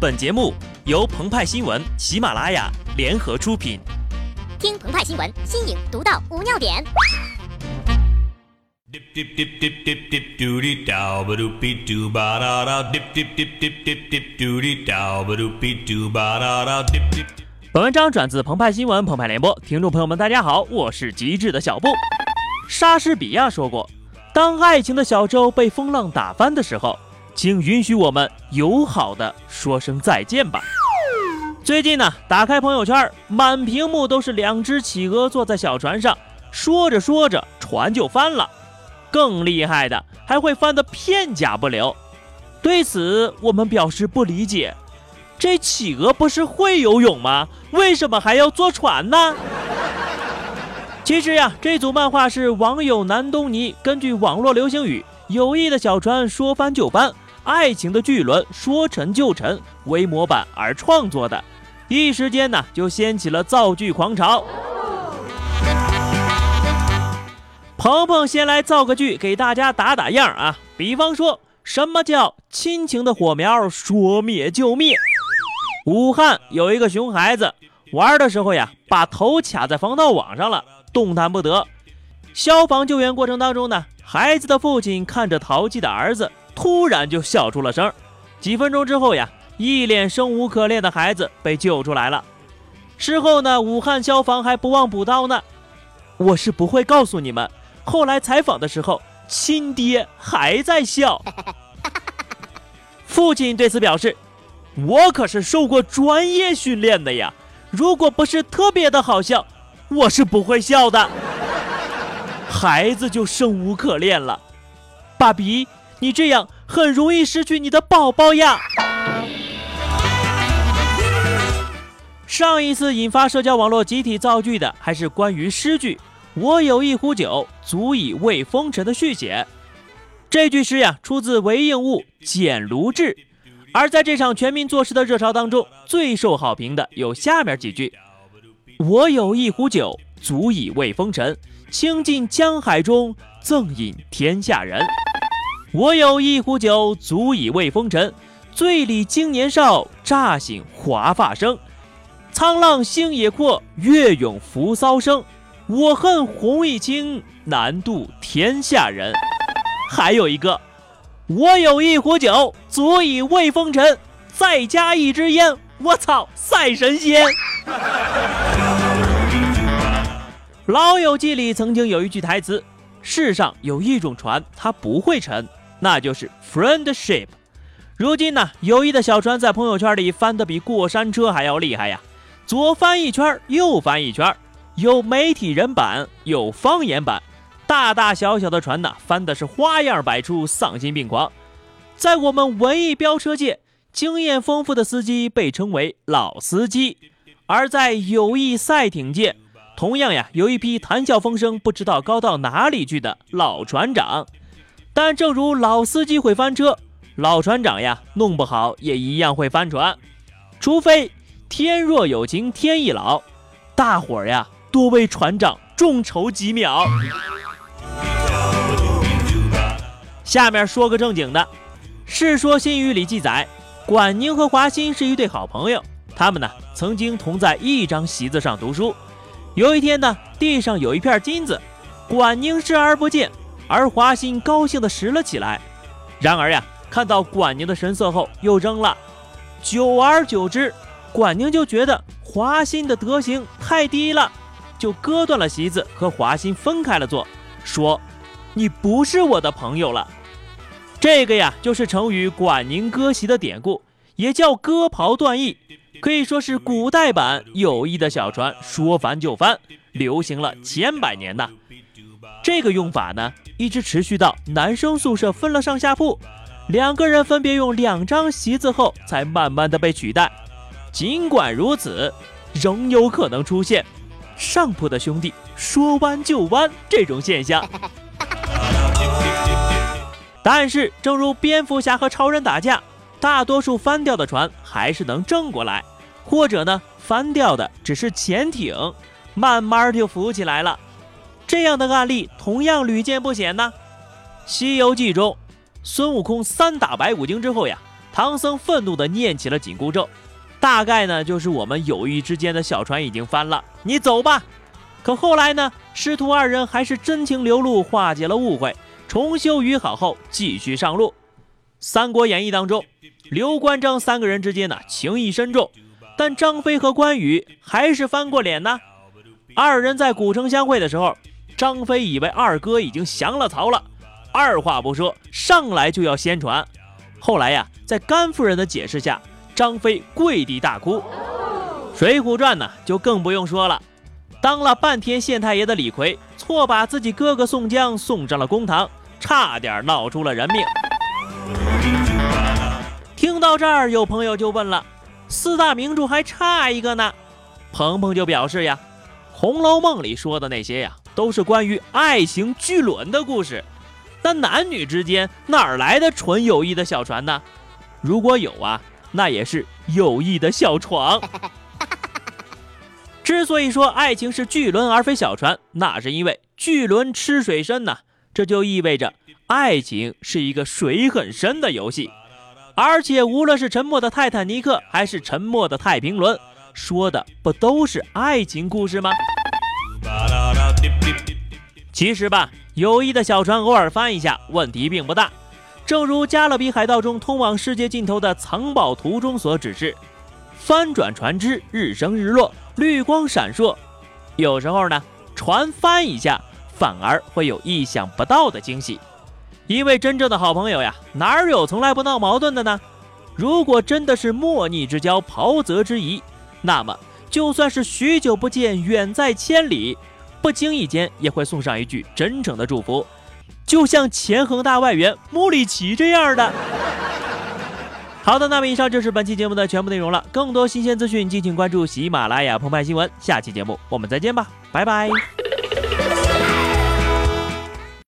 本节目由澎湃新闻、喜马拉雅联合出品。听澎湃新闻，新颖独到，无尿点。本文章转自澎湃新闻《澎湃联播，听众朋友们，大家好，我是极致的小布。莎士比亚说过：“当爱情的小舟被风浪打翻的时候。”请允许我们友好的说声再见吧。最近呢，打开朋友圈，满屏幕都是两只企鹅坐在小船上，说着说着，船就翻了。更厉害的，还会翻得片甲不留。对此，我们表示不理解。这企鹅不是会游泳吗？为什么还要坐船呢？其实呀，这组漫画是网友南东尼根据网络流行语“友谊的小船说翻就翻”。爱情的巨轮说沉就沉为模板而创作的，一时间呢就掀起了造句狂潮。鹏鹏先来造个句给大家打打样啊，比方说什么叫亲情的火苗说灭就灭？武汉有一个熊孩子玩的时候呀，把头卡在防盗网上了，动弹不得。消防救援过程当中呢，孩子的父亲看着淘气的儿子。突然就笑出了声，几分钟之后呀，一脸生无可恋的孩子被救出来了。事后呢，武汉消防还不忘补刀呢。我是不会告诉你们，后来采访的时候，亲爹还在笑。父亲对此表示：“我可是受过专业训练的呀，如果不是特别的好笑，我是不会笑的。”孩子就生无可恋了，爸比。你这样很容易失去你的宝宝呀！上一次引发社交网络集体造句的，还是关于诗句“我有一壶酒，足以慰风尘”的续写。这句诗呀，出自韦应物《简卢志》。而在这场全民作诗的热潮当中，最受好评的有下面几句：“我有一壶酒，足以慰风尘，倾尽江海中，赠饮天下人。”我有一壶酒，足以慰风尘。醉里经年少，乍醒华发生。沧浪星野阔，月涌扶骚生。我恨红衣轻，难渡天下人。还有一个，我有一壶酒，足以慰风尘。再加一支烟，我操，赛神仙！老友记里曾经有一句台词：世上有一种船，它不会沉。那就是 friendship。如今呢，友谊的小船在朋友圈里翻得比过山车还要厉害呀，左翻一圈，右翻一圈，有媒体人版，有方言版，大大小小的船呢，翻的是花样百出，丧心病狂。在我们文艺飙车界，经验丰富的司机被称为老司机，而在友谊赛艇界，同样呀，有一批谈笑风生、不知道高到哪里去的老船长。但正如老司机会翻车，老船长呀，弄不好也一样会翻船。除非天若有情天亦老，大伙儿呀多为船长众筹几秒。下面说个正经的，《世说新语》里记载，管宁和华歆是一对好朋友，他们呢曾经同在一张席子上读书。有一天呢，地上有一片金子，管宁视而不见。而华歆高兴地拾了起来，然而呀，看到管宁的神色后又扔了。久而久之，管宁就觉得华歆的德行太低了，就割断了席子，和华歆分开了坐，说：“你不是我的朋友了。”这个呀，就是成语“管宁割席”的典故，也叫割袍断义，可以说是古代版友谊的小船说翻就翻，流行了千百年呐。这个用法呢？一直持续到男生宿舍分了上下铺，两个人分别用两张席子后，才慢慢的被取代。尽管如此，仍有可能出现上铺的兄弟说弯就弯这种现象。但是，正如蝙蝠侠和超人打架，大多数翻掉的船还是能正过来，或者呢，翻掉的只是潜艇，慢慢就浮起来了。这样的案例同样屡见不鲜呢。《西游记》中，孙悟空三打白骨精之后呀，唐僧愤怒地念起了紧箍咒，大概呢就是我们友谊之间的小船已经翻了，你走吧。可后来呢，师徒二人还是真情流露，化解了误会，重修于好后继续上路。《三国演义》当中，刘关张三个人之间呢情谊深重，但张飞和关羽还是翻过脸呢。二人在古城相会的时候，张飞以为二哥已经降了曹了，二话不说上来就要宣传。后来呀，在甘夫人的解释下，张飞跪地大哭。《水浒传》呢就更不用说了。当了半天县太爷的李逵，错把自己哥哥宋江送上了公堂，差点闹出了人命。到这儿，有朋友就问了：四大名著还差一个呢？鹏鹏就表示呀，《红楼梦》里说的那些呀，都是关于爱情巨轮的故事，那男女之间哪来的纯友谊的小船呢？如果有啊，那也是友谊的小床。之所以说爱情是巨轮而非小船，那是因为巨轮吃水深呐，这就意味着爱情是一个水很深的游戏。而且无论是沉默的泰坦尼克还是沉默的太平轮，说的不都是爱情故事吗？其实吧，友谊的小船偶尔翻一下，问题并不大。正如《加勒比海盗》中通往世界尽头的藏宝图中所指示，翻转船只，日升日落。绿光闪烁，有时候呢，船翻一下，反而会有意想不到的惊喜。因为真正的好朋友呀，哪有从来不闹矛盾的呢？如果真的是莫逆之交、袍泽之谊，那么就算是许久不见、远在千里，不经意间也会送上一句真诚的祝福，就像前恒大外援穆里奇这样的。好的，那么以上就是本期节目的全部内容了。更多新鲜资讯，敬请关注喜马拉雅澎湃新闻。下期节目我们再见吧，拜拜。